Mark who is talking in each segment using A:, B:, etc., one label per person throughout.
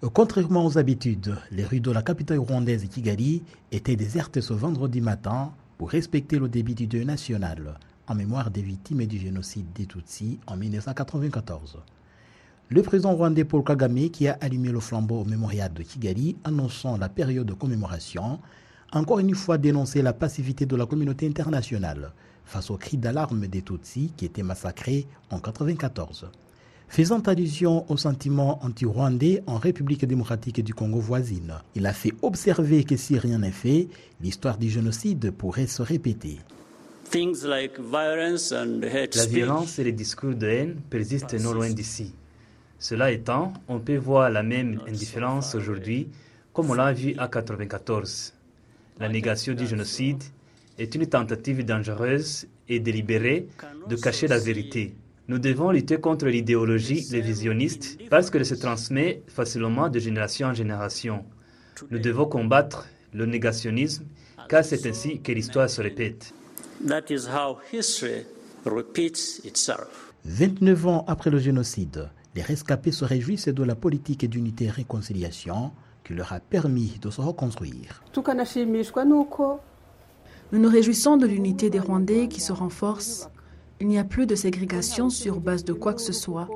A: Contrairement aux habitudes, les rues de la capitale rwandaise Kigali étaient désertes ce vendredi matin pour respecter le débit du deuil national en mémoire des victimes du génocide des Tutsis en 1994. Le président rwandais Paul Kagame, qui a allumé le flambeau au mémorial de Kigali, annonçant la période de commémoration, a encore une fois dénoncé la passivité de la communauté internationale face aux cris d'alarme des Tutsis qui étaient massacrés en 1994. Faisant allusion au sentiment anti-rwandais en République démocratique du Congo voisine, il a fait observer que si rien n'est fait, l'histoire du génocide pourrait se répéter.
B: La violence et les discours de haine persistent non loin d'ici. Cela étant, on peut voir la même indifférence aujourd'hui comme on l'a vu à 1994. La négation du génocide est une tentative dangereuse et délibérée de cacher la vérité. Nous devons lutter contre l'idéologie révisionniste parce qu'elle se transmet facilement de génération en génération. Nous devons combattre le négationnisme car c'est ainsi que l'histoire se répète.
A: 29 ans après le génocide, les rescapés se réjouissent de la politique d'unité et réconciliation qui leur a permis de se reconstruire.
C: Nous nous réjouissons de l'unité des Rwandais qui se renforce il n'y a plus de ségrégation sur base de quoi que ce soit.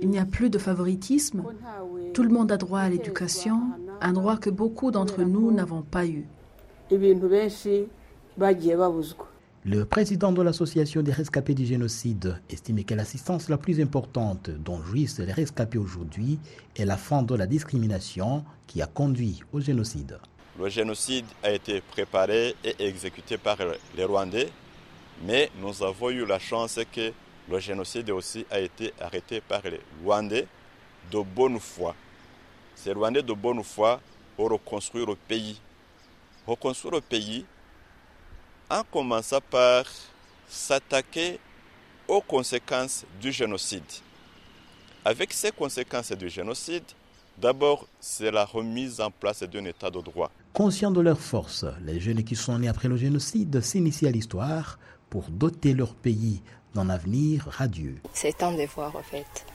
C: Il n'y a plus de favoritisme. Tout le monde a droit à l'éducation, un droit que beaucoup d'entre nous n'avons pas eu.
A: Le président de l'association des rescapés du génocide estime que l'assistance la plus importante dont jouissent les rescapés aujourd'hui est la fin de la discrimination qui a conduit au génocide.
D: Le génocide a été préparé et exécuté par les Rwandais mais nous avons eu la chance que le génocide aussi a été arrêté par les Rwandais de bonne foi. Ces Rwandais de bonne foi ont reconstruit le pays. Reconstruire le pays en commençant par s'attaquer aux conséquences du génocide. Avec ces conséquences du génocide, d'abord, c'est la remise en place d'un état de droit.
A: Conscients de leur force, les jeunes qui sont nés après le génocide s'initient à l'histoire pour doter leur pays d'un avenir radieux.
E: C'est un devoir en fait.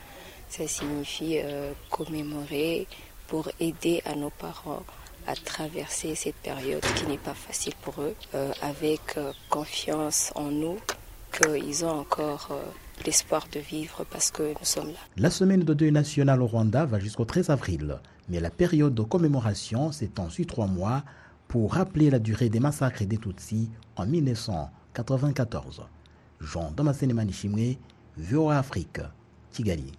E: Ça signifie euh, commémorer pour aider à nos parents à traverser cette période qui n'est pas facile pour eux, euh, avec euh, confiance en nous, qu'ils ont encore l'espoir de vivre parce que nous sommes là.
A: La semaine de deuil national au Rwanda va jusqu'au 13 avril, mais la période de commémoration s'étend sur trois mois pour rappeler la durée des massacres des Tutsis en 1994. Jean Damascene Manishimwe, VOA Afrique, Kigali.